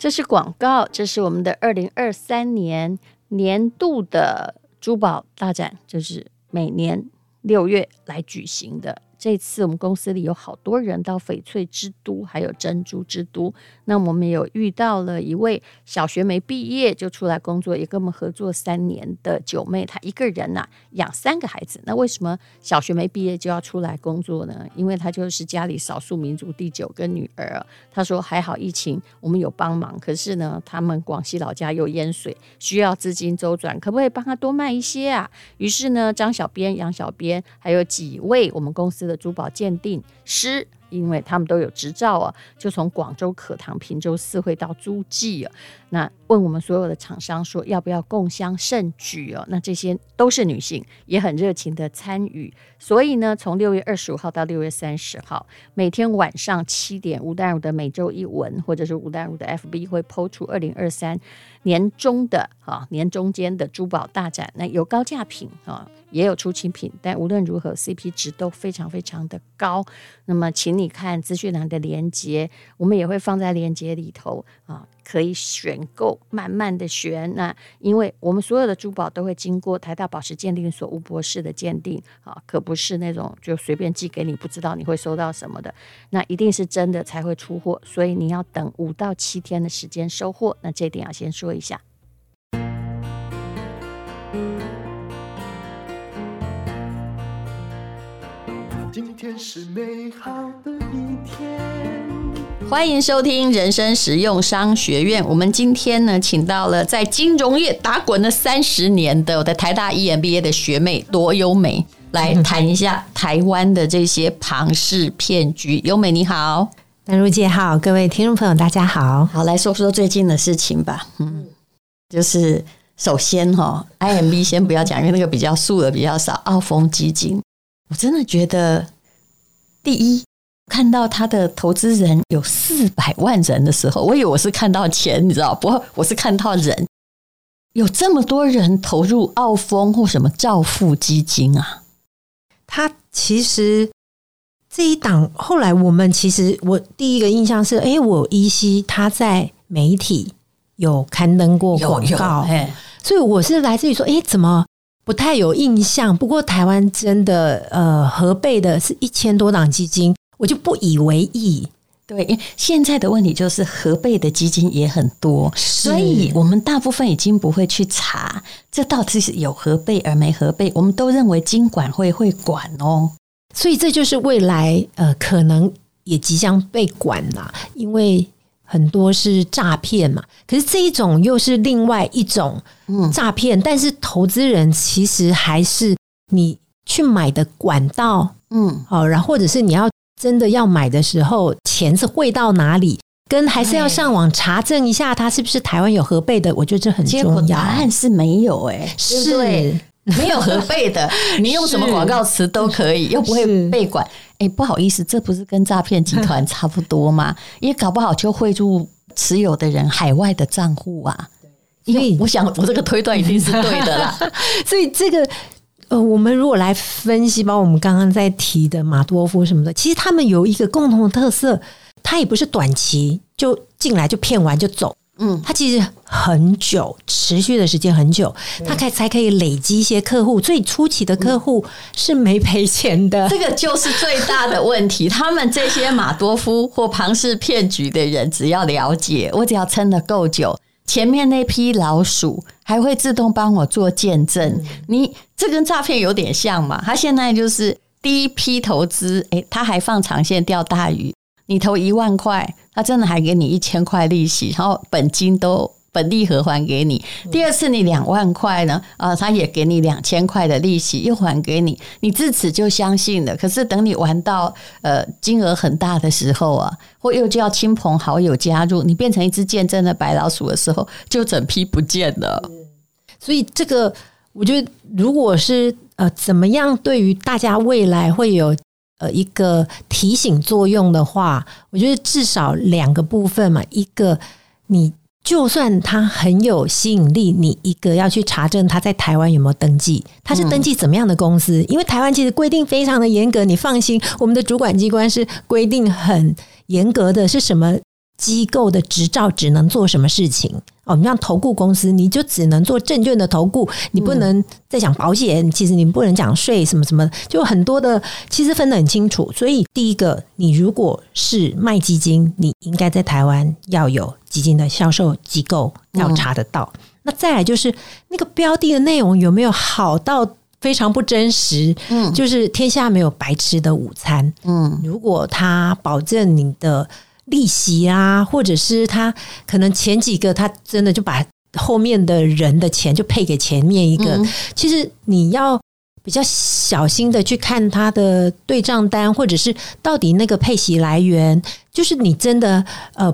这是广告，这是我们的二零二三年年度的珠宝大展，就是每年六月来举行的。这次我们公司里有好多人到翡翠之都，还有珍珠之都。那我们有遇到了一位小学没毕业就出来工作，也跟我们合作三年的九妹，她一个人呐、养三个孩子。那为什么小学没毕业就要出来工作呢？因为她就是家里少数民族第九个女儿。她说还好疫情我们有帮忙，可是呢他们广西老家又淹水，需要资金周转，可不可以帮她多卖一些啊？于是呢张小编、杨小编还有几位我们公司的珠宝鉴定师，因为他们都有执照啊，就从广州可堂、平洲四会到诸暨啊，那问我们所有的厂商说要不要共襄盛举哦？那这些都是女性，也很热情的参与。所以呢，从六月二十五号到六月三十号，每天晚上七点，吴淡如的每周一文，或者是吴淡如的 FB 会抛出二零二三年中的啊年中间的珠宝大展，那有高价品啊。也有出清品，但无论如何，CP 值都非常非常的高。那么，请你看资讯栏的连接，我们也会放在连接里头啊，可以选购，慢慢的选。那因为我们所有的珠宝都会经过台大宝石鉴定所吴博士的鉴定啊，可不是那种就随便寄给你，不知道你会收到什么的。那一定是真的才会出货，所以你要等五到七天的时间收货。那这点要先说一下。今天是美好的一天。欢迎收听人生实用商学院。我们今天呢，请到了在金融业打滚了三十年的我的台大 EMBA 的学妹罗优美，来谈一下台湾的这些庞氏骗局。优美你好，丹如姐好，各位听众朋友大家好。好，来说说最近的事情吧。嗯，就是首先哈，IMB 先不要讲，因为那个比较数额比较少。澳丰基金。我真的觉得，第一看到他的投资人有四百万人的时候，我以为我是看到钱，你知道不？我是看到人，有这么多人投入澳丰或什么兆富基金啊。他其实这一档后来我们其实我第一个印象是，哎，我依稀他在媒体有刊登过广告，所以我是来自于说，哎，怎么？不太有印象，不过台湾真的呃合备的是一千多档基金，我就不以为意。对，现在的问题就是合备的基金也很多，所以我们大部分已经不会去查这到底是有合备而没合备，我们都认为金管会会管哦，所以这就是未来呃可能也即将被管了，因为。很多是诈骗嘛，可是这一种又是另外一种诈骗，嗯，但是投资人其实还是你去买的管道，嗯，好，然后或者是你要真的要买的时候，钱是汇到哪里，跟还是要上网查证一下，它是不是台湾有核备的，我觉得这很重要。结果答案是没有，欸，诶，是。没有核备的，你用什么广告词都可以，又不会被管。哎，不好意思，这不是跟诈骗集团 差不多吗？也搞不好就汇入持有的人海外的账户啊。因为我想，我这个推断一定是对的啦。所以这个呃，我们如果来分析，包括我们刚刚在提的马多夫什么的，其实他们有一个共同的特色，他也不是短期就进来就骗完就走。嗯，他其实很久，持续的时间很久，他才才可以累积一些客户。最初期的客户是没赔钱的，这个就是最大的问题。他们这些马多夫或庞氏骗局的人，只要了解，我只要撑得够久，前面那批老鼠还会自动帮我做见证。你这跟诈骗有点像嘛？他现在就是第一批投资，诶，他还放长线钓大鱼。你投一万块，他真的还给你一千块利息，然后本金都本利和还给你。第二次你两万块呢，啊，他也给你两千块的利息，又还给你，你自此就相信了。可是等你玩到呃金额很大的时候啊，或又叫亲朋好友加入，你变成一只见证的白老鼠的时候，就整批不见了。所以这个，我觉得如果是呃怎么样，对于大家未来会有。呃，一个提醒作用的话，我觉得至少两个部分嘛。一个，你就算他很有吸引力，你一个要去查证他在台湾有没有登记，他是登记怎么样的公司？因为台湾其实规定非常的严格，你放心，我们的主管机关是规定很严格的，是什么机构的执照只能做什么事情哦？你像投顾公司，你就只能做证券的投顾，你不能再讲保险。其实你不能讲税什么什么，就很多的，其实分得很清楚。所以第一个，你如果是卖基金，你应该在台湾要有基金的销售机构要查得到。那再来就是那个标的的内容有没有好到非常不真实？嗯，就是天下没有白吃的午餐。嗯，如果他保证你的。利息啊，或者是他可能前几个他真的就把后面的人的钱就配给前面一个，嗯、其实你要比较小心的去看他的对账单，或者是到底那个配息来源，就是你真的呃，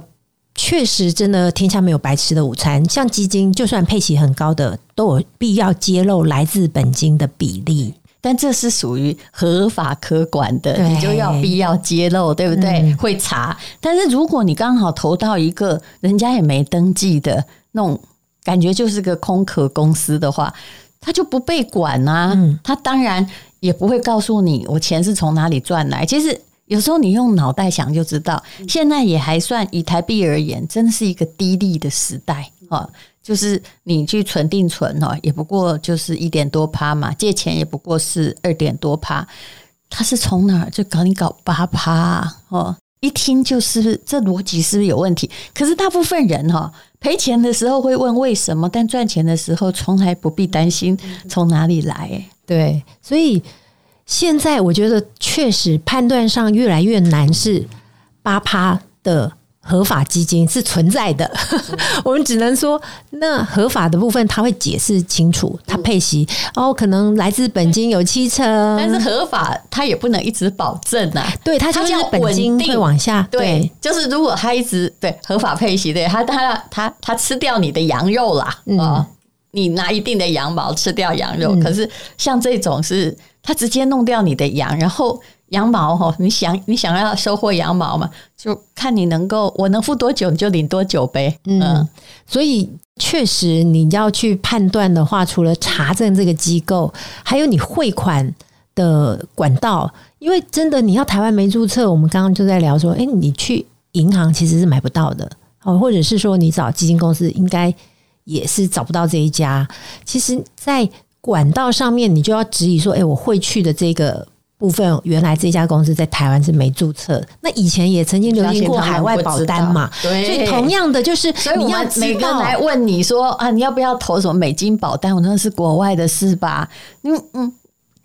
确实真的天下没有白吃的午餐，像基金就算配息很高的，都有必要揭露来自本金的比例。但这是属于合法可管的，你就要必要揭露，对不对？嗯、会查。但是如果你刚好投到一个人家也没登记的那种，感觉就是个空壳公司的话，他就不被管啊。嗯、他当然也不会告诉你我钱是从哪里赚来。其实有时候你用脑袋想就知道，现在也还算以台币而言，真的是一个低利的时代啊。就是你去存定存哦，也不过就是一点多趴嘛，借钱也不过是二点多趴，他是从哪儿就搞你搞八趴哦？一听就是这逻辑是不是有问题？可是大部分人哈赔钱的时候会问为什么，但赚钱的时候从来不必担心从哪里来。对，所以现在我觉得确实判断上越来越难，是八趴的。合法基金是存在的，我们只能说，那合法的部分他会解释清楚，他配息。哦，可能来自本金有七成，但是合法他也不能一直保证啊。对，他就是本金会往下，对，对。就是如果他一直对合法配息，对他他他他吃掉你的羊肉啦，啊、你拿一定的羊毛吃掉羊肉，嗯、可是像这种是他直接弄掉你的羊，然后。羊毛哈，你想你想要收获羊毛嘛？就看你能够，我能付多久你就领多久呗。嗯，所以确实你要去判断的话，除了查证这个机构，还有你汇款的管道，因为真的你要台湾没注册，我们刚刚就在聊说，哎，你去银行其实是买不到的哦，或者是说你找基金公司，应该也是找不到这一家。其实，在管道上面，你就要质疑说，哎，我汇去的这个。部分原来这家公司在台湾是没注册，那以前也曾经流行过海外保单嘛，对，所以同样的就是，所以你要每个人来问你说啊，你要不要投什么美金保单？我说是国外的事吧，嗯嗯。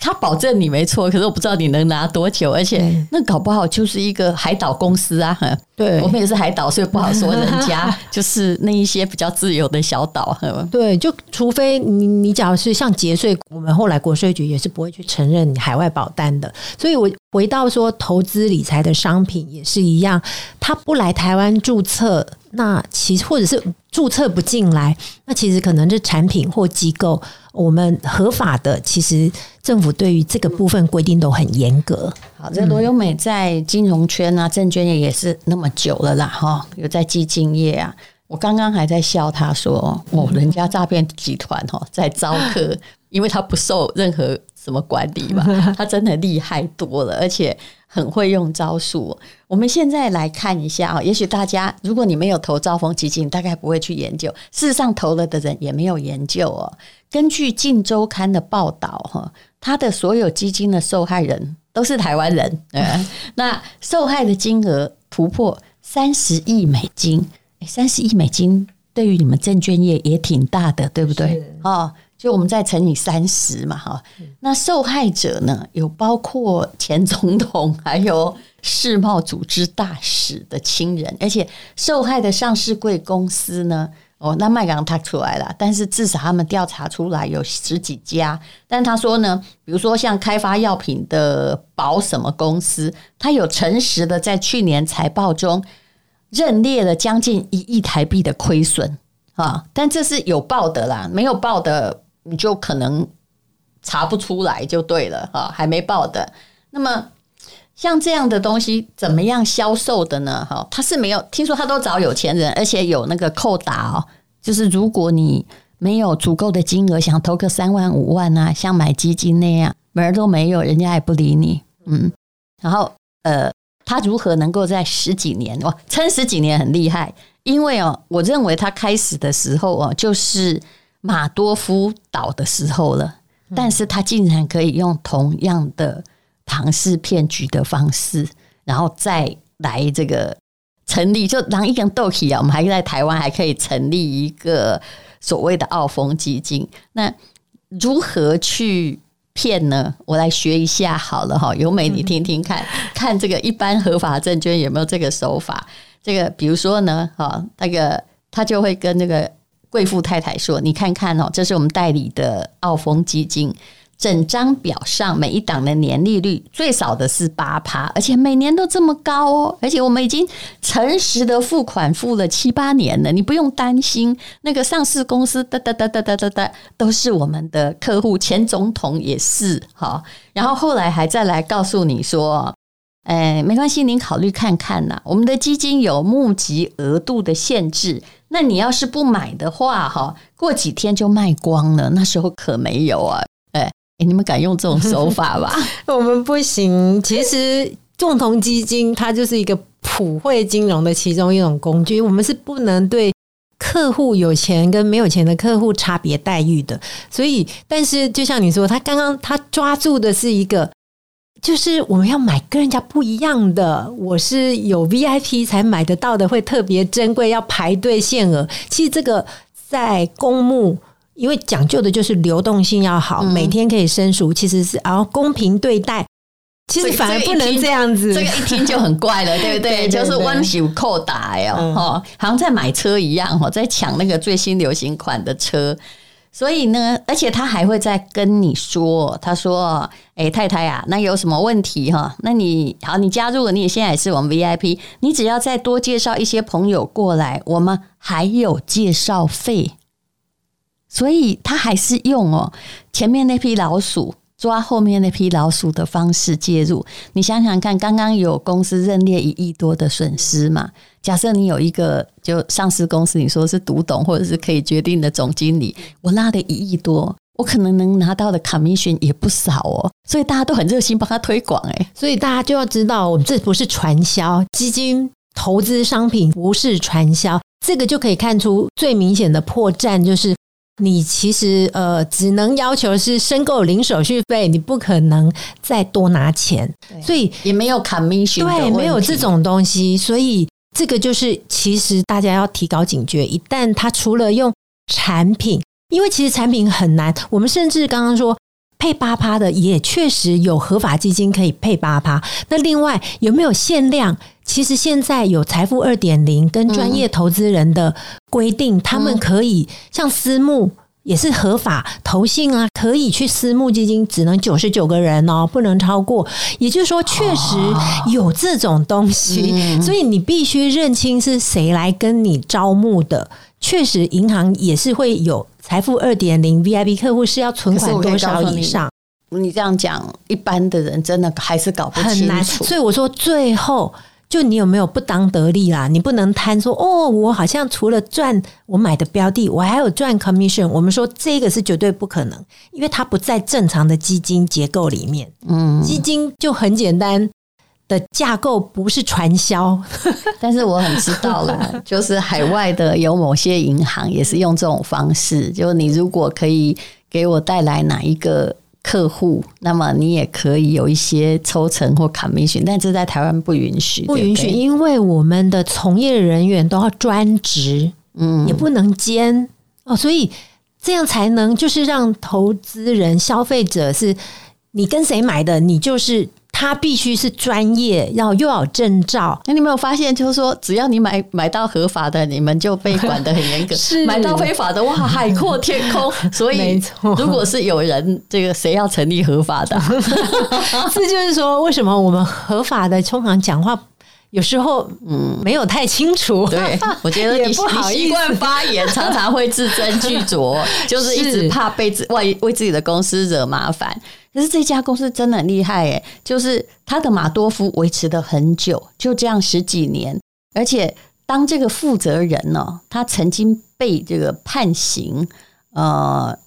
他保证你没错，可是我不知道你能拿多久，而且那搞不好就是一个海岛公司啊！对，我们也是海岛，所以不好说人家 就是那一些比较自由的小岛。对，就除非你你假如是像节税，我们后来国税局也是不会去承认你海外保单的。所以我回到说投资理财的商品也是一样，他不来台湾注册，那其实或者是注册不进来，那其实可能是产品或机构。我们合法的，其实政府对于这个部分规定都很严格。好，这罗永美在金融圈啊、证券业也是那么久了啦，哈，有在基金业啊。我刚刚还在笑他说：“哦，人家诈骗集团哈在招客，因为他不受任何什么管理嘛，他真的厉害多了，而且。”很会用招数。我们现在来看一下啊，也许大家如果你没有投兆丰基金，大概不会去研究。事实上，投了的人也没有研究哦。根据《镜周刊》的报道，哈，他的所有基金的受害人都是台湾人。嗯，那受害的金额突破三十亿美金，三十亿美金对于你们证券业也挺大的，对不对？哦。就我们再乘以三十嘛，哈，那受害者呢，有包括前总统，还有世贸组织大使的亲人，而且受害的上市贵公司呢，哦，那麦港他出来了，但是至少他们调查出来有十几家，但他说呢，比如说像开发药品的保什么公司，他有诚实的在去年财报中认列了将近一亿台币的亏损啊，但这是有报的啦，没有报的。你就可能查不出来就对了哈，还没报的。那么像这样的东西怎么样销售的呢？哈，他是没有听说他都找有钱人，而且有那个扣打哦，就是如果你没有足够的金额，想投个三万五万啊，像买基金那样，门儿都没有，人家也不理你。嗯，然后呃。他如何能够在十几年哇，撑十几年很厉害。因为哦，我认为他开始的时候哦，就是马多夫岛的时候了，但是他竟然可以用同样的庞氏骗局的方式，然后再来这个成立，就让一根豆皮啊，我们还在台湾还可以成立一个所谓的澳丰基金。那如何去骗呢？我来学一下好了哈，由美你听听看，看这个一般合法证券有没有这个手法。这个比如说呢，哈，那个他就会跟那个贵妇太太说：“你看看哦，这是我们代理的澳丰基金，整张表上每一档的年利率最少的是八趴，而且每年都这么高哦，而且我们已经诚实的付款付了七八年了，你不用担心。那个上市公司哒哒哒哒哒哒哒都是我们的客户，前总统也是哈，然后后来还再来告诉你说。”哎，没关系，您考虑看看呐。我们的基金有募集额度的限制，那你要是不买的话，哈，过几天就卖光了。那时候可没有啊。哎，你们敢用这种手法吧？我们不行。其实共同基金它就是一个普惠金融的其中一种工具，我们是不能对客户有钱跟没有钱的客户差别待遇的。所以，但是就像你说，他刚刚他抓住的是一个。就是我们要买跟人家不一样的，我是有 VIP 才买得到的，会特别珍贵，要排队限额。其实这个在公募，因为讲究的就是流动性要好，每天可以生熟，其实是然后公平对待。其实反而不能这样子，这个一听就很怪了，对不对？就是弯手扣打呀，哈，好像在买车一样，哈，在抢那个最新流行款的车。所以呢，而且他还会再跟你说，他说：“哎，太太啊，那有什么问题哈？那你好，你加入了，你也现在也是我们 VIP，你只要再多介绍一些朋友过来，我们还有介绍费。所以他还是用哦，前面那批老鼠。”抓后面那批老鼠的方式介入，你想想看，刚刚有公司认列一亿多的损失嘛？假设你有一个就上市公司，你说是独董或者是可以决定的总经理，我拉的一亿多，我可能能拿到的 commission 也不少哦。所以大家都很热心帮他推广，哎，所以大家就要知道，我们这不是传销，基金投资商品不是传销，这个就可以看出最明显的破绽就是。你其实呃，只能要求是申购零手续费，你不可能再多拿钱，所以也没有 commission，对，没有这种东西，所以这个就是其实大家要提高警觉。一旦他除了用产品，因为其实产品很难，我们甚至刚刚说配八趴的，也确实有合法基金可以配八趴。那另外有没有限量？其实现在有财富二点零跟专业投资人的规定，他们可以像私募也是合法投信啊，可以去私募基金，只能九十九个人哦，不能超过。也就是说，确实有这种东西，所以你必须认清是谁来跟你招募的。确实，银行也是会有财富二点零 VIP 客户是要存款多少以上。你这样讲，一般的人真的还是搞不清楚。很难。所以我说最后。就你有没有不当得利啦？你不能贪说哦，我好像除了赚我买的标的，我还有赚 commission。我们说这个是绝对不可能，因为它不在正常的基金结构里面。嗯，基金就很简单的架构，不是传销。但是我很知道了，就是海外的有某些银行也是用这种方式，就你如果可以给我带来哪一个。客户，那么你也可以有一些抽成或 commission，但这在台湾不允许，不允许，因为我们的从业人员都要专职，嗯，也不能兼哦，所以这样才能就是让投资人、消费者是，你跟谁买的，你就是。他必须是专业，要又要有证照。那你没有发现，就是说，只要你买买到合法的，你们就被管得很严格；是买到非法的，哇，海阔天空。所以，如果是有人，这个谁要成立合法的？这就是说，为什么我们合法的通常讲话有时候嗯没有太清楚？对，我觉得你不好意思，习惯发言，常常会字斟句酌，就是一直怕被自为为自己的公司惹麻烦。可是这家公司真的很厉害诶，就是他的马多夫维持的很久，就这样十几年，而且当这个负责人呢，他曾经被这个判刑，呃，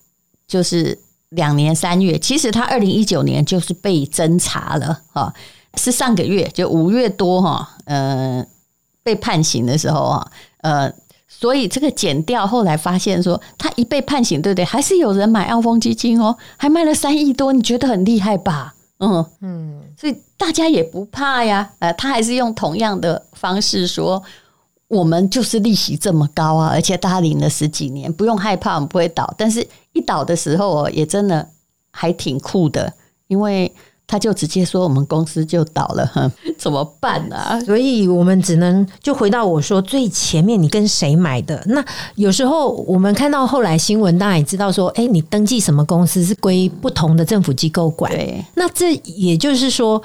就是两年三月。其实他二零一九年就是被侦查了啊。是上个月就五月多哈，呃，被判刑的时候啊，呃，所以这个减掉后来发现说，他一被判刑，对不对？还是有人买澳丰基金哦，还卖了三亿多，你觉得很厉害吧？嗯嗯，所以大家也不怕呀，呃，他还是用同样的方式说，我们就是利息这么高啊，而且大家领了十几年，不用害怕，我们不会倒。但是一倒的时候哦，也真的还挺酷的，因为。他就直接说我们公司就倒了，哼，怎么办呢、啊？所以我们只能就回到我说最前面，你跟谁买的？那有时候我们看到后来新闻，大家也知道说，哎，你登记什么公司是归不同的政府机构管。对，那这也就是说，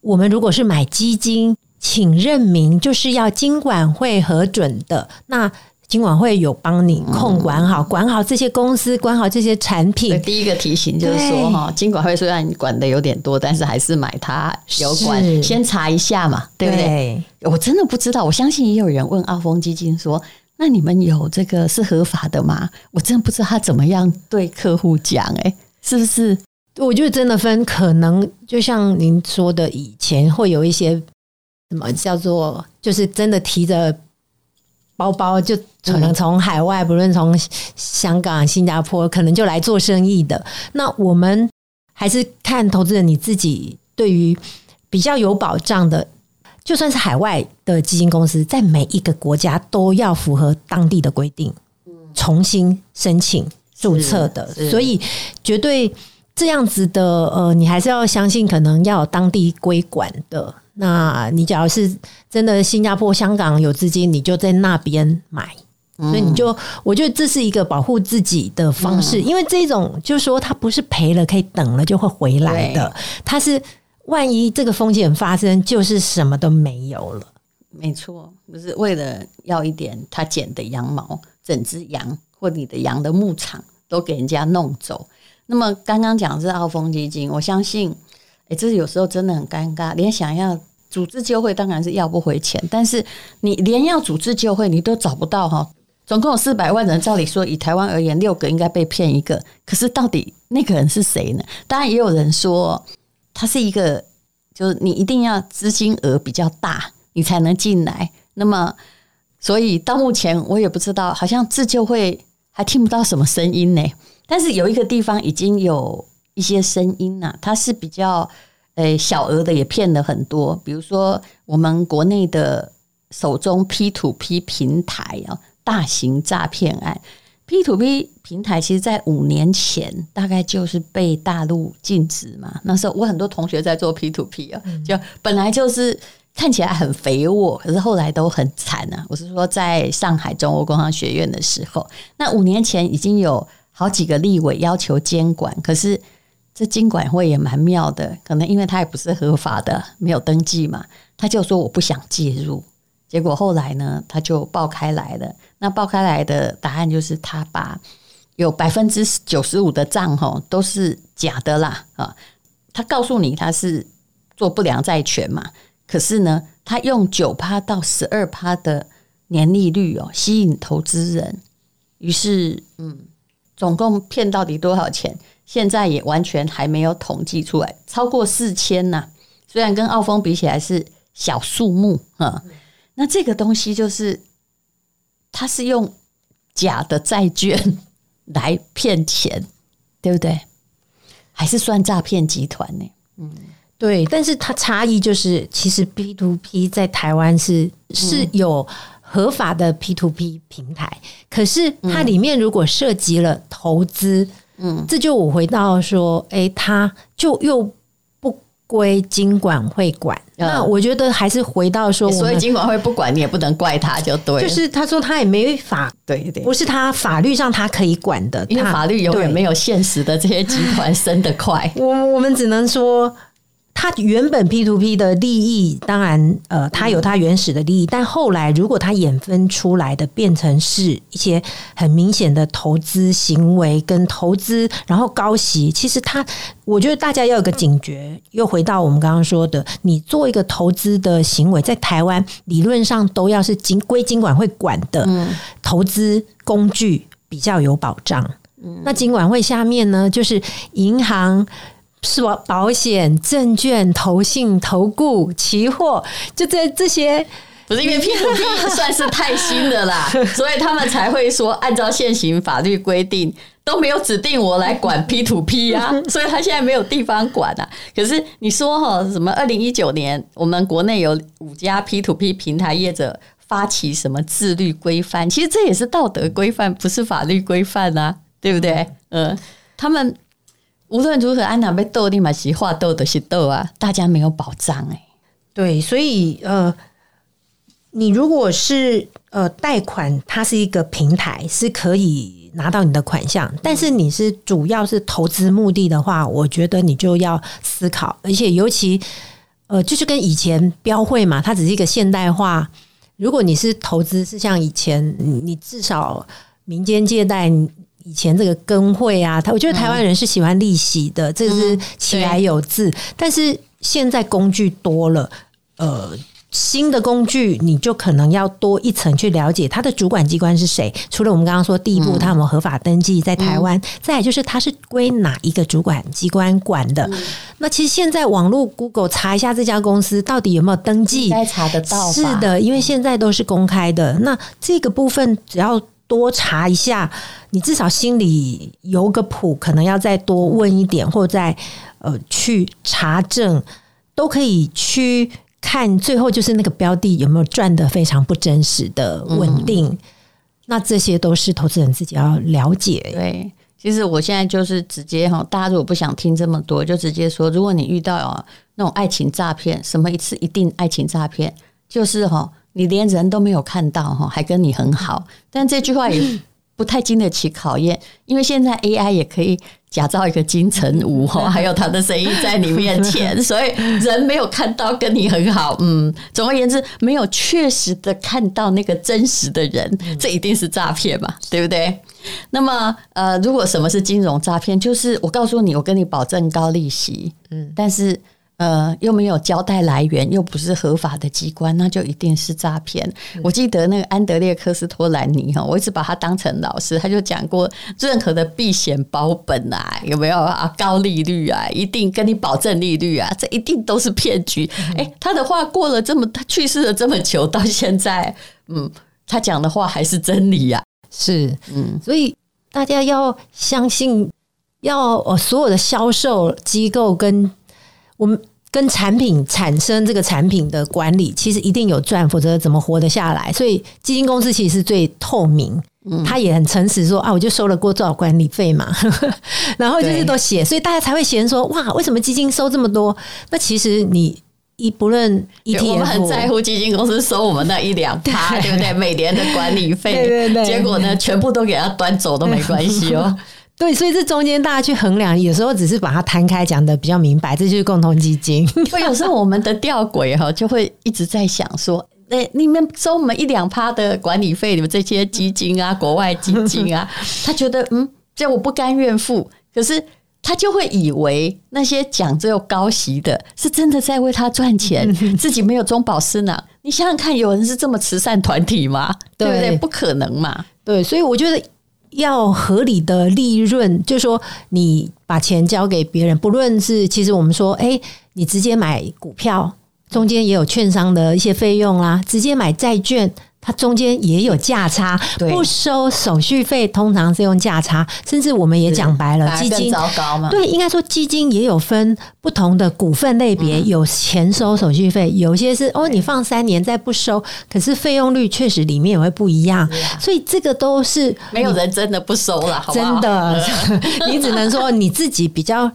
我们如果是买基金，请认明就是要经管会核准的。那金管会有帮你控管好，管好这些公司，管好这些产品。第一个提醒就是说，哈，金管会虽然管的有点多，但是还是买它有管，先查一下嘛，对不对？对，我真的不知道，我相信也有人问澳丰基金说：“那你们有这个是合法的吗？”我真的不知道他怎么样对客户讲，哎，是不是？我觉得真的分，可能就像您说的，以前会有一些什么叫做，就是真的提着。包包就可能从海外，不论从香港、新加坡，可能就来做生意的。那我们还是看投资人你自己对于比较有保障的，就算是海外的基金公司，在每一个国家都要符合当地的规定，重新申请注册的。所以绝对这样子的，呃，你还是要相信，可能要有当地规管的。那你假如是真的新加坡、香港有资金，你就在那边买，所以你就我觉得这是一个保护自己的方式，因为这种就是说它不是赔了可以等了就会回来的，它是万一这个风险发生，就是什么都没有了。没错，不是为了要一点他捡的羊毛，整只羊或你的羊的牧场都给人家弄走。那么刚刚讲的是澳丰基金，我相信。哎，这有时候真的很尴尬，连想要组织救会，当然是要不回钱，但是你连要组织救会，你都找不到哈。总共有四百万人，照理说以台湾而言，六个应该被骗一个，可是到底那个人是谁呢？当然也有人说，他是一个，就是你一定要资金额比较大，你才能进来。那么，所以到目前我也不知道，好像自救会还听不到什么声音呢。但是有一个地方已经有。一些声音呐、啊，它是比较诶小额的，也骗了很多。比如说，我们国内的手中 P to P 平台啊，大型诈骗案，P to P 平台其实在五年前大概就是被大陆禁止嘛。那时候我很多同学在做 P to P 啊，就本来就是看起来很肥沃，可是后来都很惨啊。我是说，在上海中欧工商学院的时候，那五年前已经有好几个立委要求监管，可是。这经管会也蛮妙的，可能因为他也不是合法的，没有登记嘛，他就说我不想介入。结果后来呢，他就爆开来了。那爆开来的答案就是，他把有百分之九十五的账吼都是假的啦啊！他告诉你他是做不良债权嘛，可是呢，他用九趴到十二趴的年利率哦吸引投资人，于是嗯，总共骗到底多少钱？现在也完全还没有统计出来，超过四千呐。虽然跟澳丰比起来是小数目啊，那这个东西就是，它是用假的债券来骗钱，对不对？还是算诈骗集团呢？嗯，对。但是它差异就是，其实 P to P 在台湾是是有合法的 P to P 平台，可是它里面如果涉及了投资。嗯，这就我回到说，哎，他就又不归金管会管。嗯、那我觉得还是回到说，所以金管会不管你也不能怪他，就对。就是他说他也没法，对对，不是他法律上他可以管的，因为法律永远没有现实的这些集团升得快。我我们只能说。他原本 P to P 的利益，当然，呃，他有他原始的利益，但后来如果他衍分出来的变成是一些很明显的投资行为跟投资，然后高息，其实他，我觉得大家要有个警觉。又回到我们刚刚说的，你做一个投资的行为，在台湾理论上都要是经归金管会管的投资工具比较有保障。那金管会下面呢，就是银行。是吧？保险、证券、投信、投顾、期货，就在这些。不是因为 P to P 算是太新的啦，所以他们才会说，按照现行法律规定都没有指定我来管 P to P 啊，所以他现在没有地方管啊。可是你说哈，什么二零一九年我们国内有五家 P to P 平台业者发起什么自律规范，其实这也是道德规范，不是法律规范啊，对不对？嗯，他们无论如何，安娜被斗立马西话斗的是斗啊，大家没有保障哎、欸，对，所以呃。你如果是呃贷款，它是一个平台，是可以拿到你的款项。但是你是主要是投资目的的话，我觉得你就要思考，而且尤其呃，就是跟以前标会嘛，它只是一个现代化。如果你是投资，是像以前，你至少民间借贷以前这个跟会啊，他我觉得台湾人是喜欢利息的，这是起来有字。但是现在工具多了，呃。新的工具，你就可能要多一层去了解它的主管机关是谁。除了我们刚刚说第一步，它有没有合法登记在台湾，嗯、再来就是它是归哪一个主管机关管的。嗯、那其实现在网络 Google 查一下这家公司到底有没有登记，应该查得到。是的，因为现在都是公开的。那这个部分只要多查一下，你至少心里有个谱，可能要再多问一点，或者再呃去查证，都可以去。看最后就是那个标的有没有赚的非常不真实的稳定，嗯、那这些都是投资人自己要了解。对，其实我现在就是直接哈，大家如果不想听这么多，就直接说，如果你遇到那种爱情诈骗，什么一次一定爱情诈骗，就是哈，你连人都没有看到哈，还跟你很好，但这句话也不太经得起考验，因为现在 AI 也可以。假造一个金城武哈，还有他的声音在你面前，所以人没有看到跟你很好，嗯，总而言之，没有确实的看到那个真实的人，这一定是诈骗嘛，对不对？那么，呃，如果什么是金融诈骗，就是我告诉你，我跟你保证高利息，嗯，但是。呃，又没有交代来源，又不是合法的机关，那就一定是诈骗。嗯、我记得那个安德烈科斯托兰尼哈，我一直把他当成老师，他就讲过，任何的避险保本啊，有没有啊？高利率啊，一定跟你保证利率啊，这一定都是骗局。哎、嗯，他的话过了这么，他去世了这么久，到现在，嗯，他讲的话还是真理呀、啊。是，嗯，所以大家要相信，要呃所有的销售机构跟我们。跟产品产生这个产品的管理，其实一定有赚，否则怎么活得下来？所以基金公司其实是最透明，嗯，他也很诚实说啊，我就收了过多少管理费嘛，然后就是都写，所以大家才会嫌说哇，为什么基金收这么多？那其实你一不论 ETF，我们很在乎基金公司收我们那一两趴，对不对？每年的管理费，对对对，结果呢，全部都给他端走都没关系哦。对，所以这中间大家去衡量，有时候只是把它摊开讲的比较明白，这就是共同基金。会有时候我们的吊诡哈，就会一直在想说，哎，你们收我们一两趴的管理费，你们这些基金啊，国外基金啊，他觉得嗯，这我不甘愿付，可是他就会以为那些讲这种高息的，是真的在为他赚钱，自己没有中饱私囊。你想想看，有人是这么慈善团体吗？对不对？不可能嘛。对，所以我觉得。要合理的利润，就是说你把钱交给别人，不论是其实我们说，哎，你直接买股票，中间也有券商的一些费用啦，直接买债券。它中间也有价差，不收手续费，通常是用价差，甚至我们也讲白了，基金糟糕嘛？对，应该说基金也有分不同的股份类别，有钱收手续费，有些是哦，你放三年再不收，可是费用率确实里面也会不一样，所以这个都是没有人真的不收了，真的，你只能说你自己比较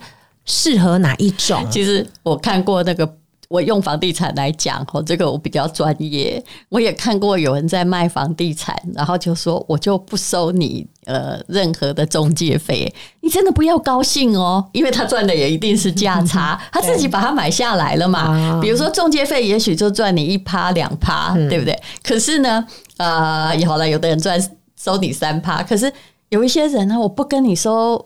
适合哪一种。其实我看过那个。我用房地产来讲，哦，这个我比较专业。我也看过有人在卖房地产，然后就说我就不收你呃任何的中介费，你真的不要高兴哦，因为他赚的也一定是价差，他自己把它买下来了嘛。比如说中介费，也许就赚你一趴两趴，对不对？可是呢，呃，好了，有的人赚收你三趴，可是有一些人呢，我不跟你收。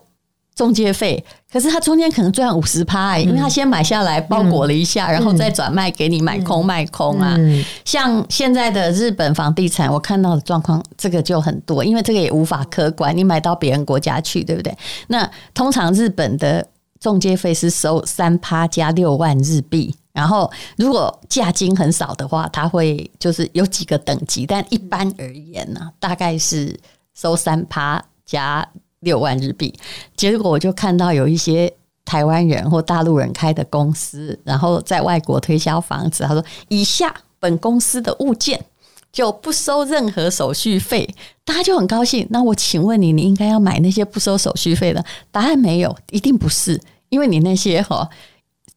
中介费，可是他中间可能赚五十趴，因为他先买下来包裹了一下，嗯、然后再转卖给你买空卖空啊。嗯、像现在的日本房地产，我看到的状况，这个就很多，因为这个也无法客观，你买到别人国家去，对不对？那通常日本的中介费是收三趴加六万日币。然后如果价金很少的话，他会就是有几个等级，但一般而言呢，大概是收三趴加六万日币。结果我就看到有一些台湾人或大陆人开的公司，然后在外国推销房子，他说以下本公司的物件。就不收任何手续费，大家就很高兴。那我请问你，你应该要买那些不收手续费的？答案没有，一定不是，因为你那些哈，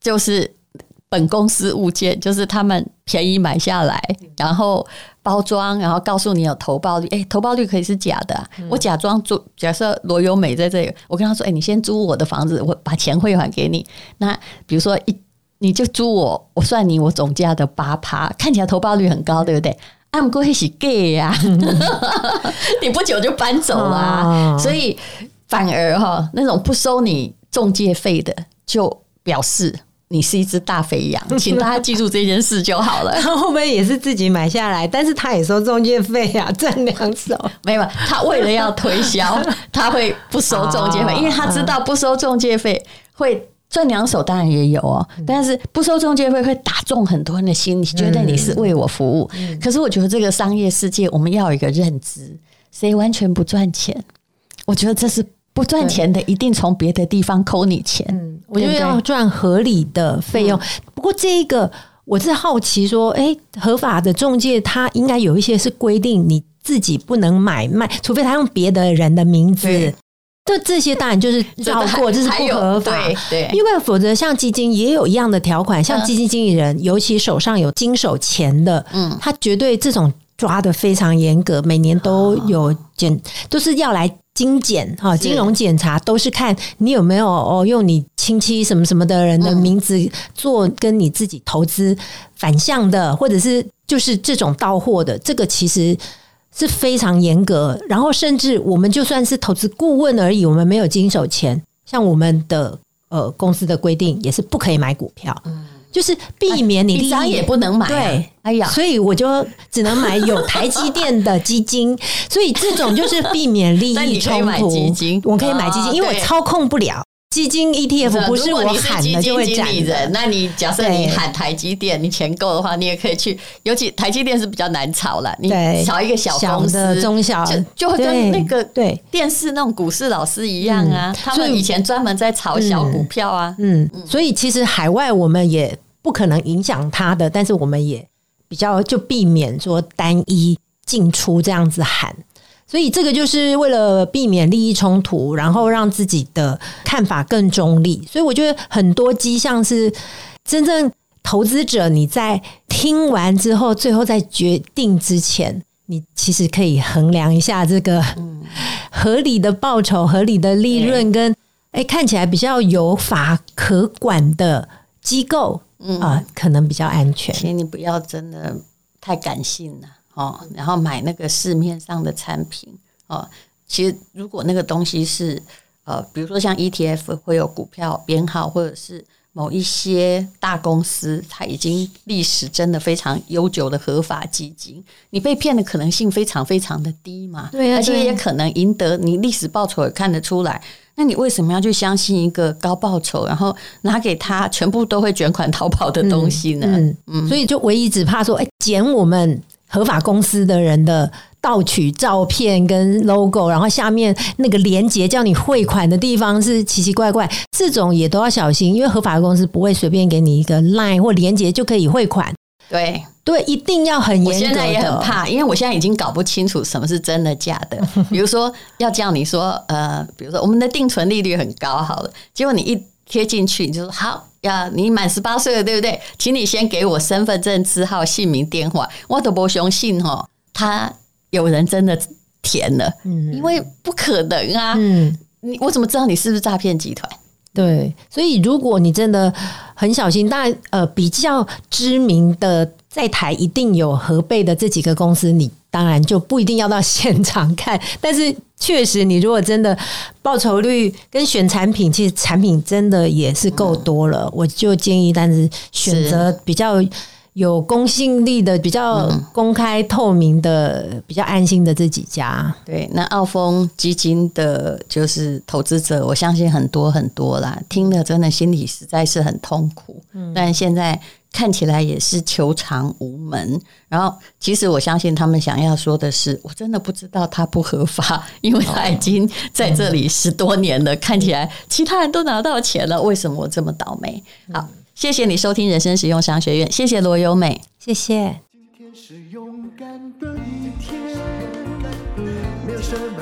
就是本公司物件，就是他们便宜买下来，然后包装，然后告诉你有投报率。诶，投报率可以是假的啊。我假装租，假设罗优美在这里，我跟他说：“诶，你先租我的房子，我把钱汇还给你。”那比如说一，你就租我，我算你我总价的八趴，看起来投报率很高，对不对？他们过去是 gay 呀，你不久就搬走啦，啊，所以反而哈那种不收你中介费的，就表示你是一只大肥羊，请大家记住这件事就好了。他后面也是自己买下来，但是他也收中介费呀，赚两手。没有，他为了要推销，他会不收中介费，因为他知道不收中介费会。赚两手当然也有哦，但是不收中介费会打中很多人的心，你觉得你是为我服务。可是我觉得这个商业世界，我们要有一个认知：谁完全不赚钱？我觉得这是不赚钱的，一定从别的地方扣你钱。嗯，我觉得要赚合理的费用。不过这一个我是好奇说，诶，合法的中介他应该有一些是规定你自己不能买卖，除非他用别的人的名字。这这些当然就是绕过，这是不合法。对，对，因为否则像基金也有一样的条款，像基金经理人，尤其手上有经手钱的，嗯，他绝对这种抓的非常严格，每年都有检，都是要来金检哈，金融检查都是。看你有没有哦，用你亲戚什么什么的人的名字做跟你自己投资反向的，或者是就是这种到货的，这个其实。是非常严格，然后甚至我们就算是投资顾问而已，我们没有经手钱，像我们的呃公司的规定也是不可以买股票，嗯，就是避免你一张也不能买，对，哎呀，所以我就只能买有台积电的基金，所以这种就是避免利益 冲突。基金，我可以买基金，因为我操控不了。基金 ETF 不是我喊的就会涨的。那你假设你喊台积电，你钱够的话，你也可以去。尤其台积电是比较难炒了，你炒一个小公司、中小，就就会跟那个对电视那种股市老师一样啊。他们以前专门在炒小股票啊。嗯，所以其实海外我们也不可能影响他的，但是我们也比较就避免说单一进出这样子喊。所以这个就是为了避免利益冲突，然后让自己的看法更中立。所以我觉得很多迹象是，真正投资者你在听完之后，最后在决定之前，你其实可以衡量一下这个合理的报酬、合理的利润，跟诶看起来比较有法可管的机构啊，可能比较安全。请你不要真的太感性了。哦，然后买那个市面上的产品哦，其实如果那个东西是呃，比如说像 ETF 会有股票编号，或者是某一些大公司，它已经历史真的非常悠久的合法基金，你被骗的可能性非常非常的低嘛，对啊，而且也可能赢得你历史报酬也看得出来，那你为什么要去相信一个高报酬，然后拿给他全部都会卷款逃跑的东西呢？嗯，嗯，所以就唯一只怕说，哎，捡我们。合法公司的人的盗取照片跟 logo，然后下面那个连接叫你汇款的地方是奇奇怪怪，这种也都要小心，因为合法的公司不会随便给你一个 line 或连接就可以汇款。对对，一定要很严格。我现在也很怕，因为我现在已经搞不清楚什么是真的假的。比如说要叫你说呃，比如说我们的定存利率很高，好了，结果你一贴进去，你就说好。呀，你满十八岁了，对不对？请你先给我身份证字号、姓名、电话。我都不相信哦，他有人真的填了，嗯，因为不可能啊，嗯，你我怎么知道你是不是诈骗集团？对，所以如果你真的很小心，但呃，比较知名的在台一定有核备的这几个公司，你当然就不一定要到现场看，但是。确实，你如果真的报酬率跟选产品，其实产品真的也是够多了。我就建议，但是选择比较有公信力的、比较公开透明的、嗯、比较安心的这几家。对，那澳丰基金的就是投资者，我相信很多很多啦，听了真的心里实在是很痛苦。嗯，但现在。看起来也是求偿无门，然后其实我相信他们想要说的是，我真的不知道他不合法，因为他已经在这里十多年了，看起来其他人都拿到钱了，为什么我这么倒霉？好，谢谢你收听人生实用商学院，谢谢罗优美，谢谢。今天是勇敢的一天，没有什么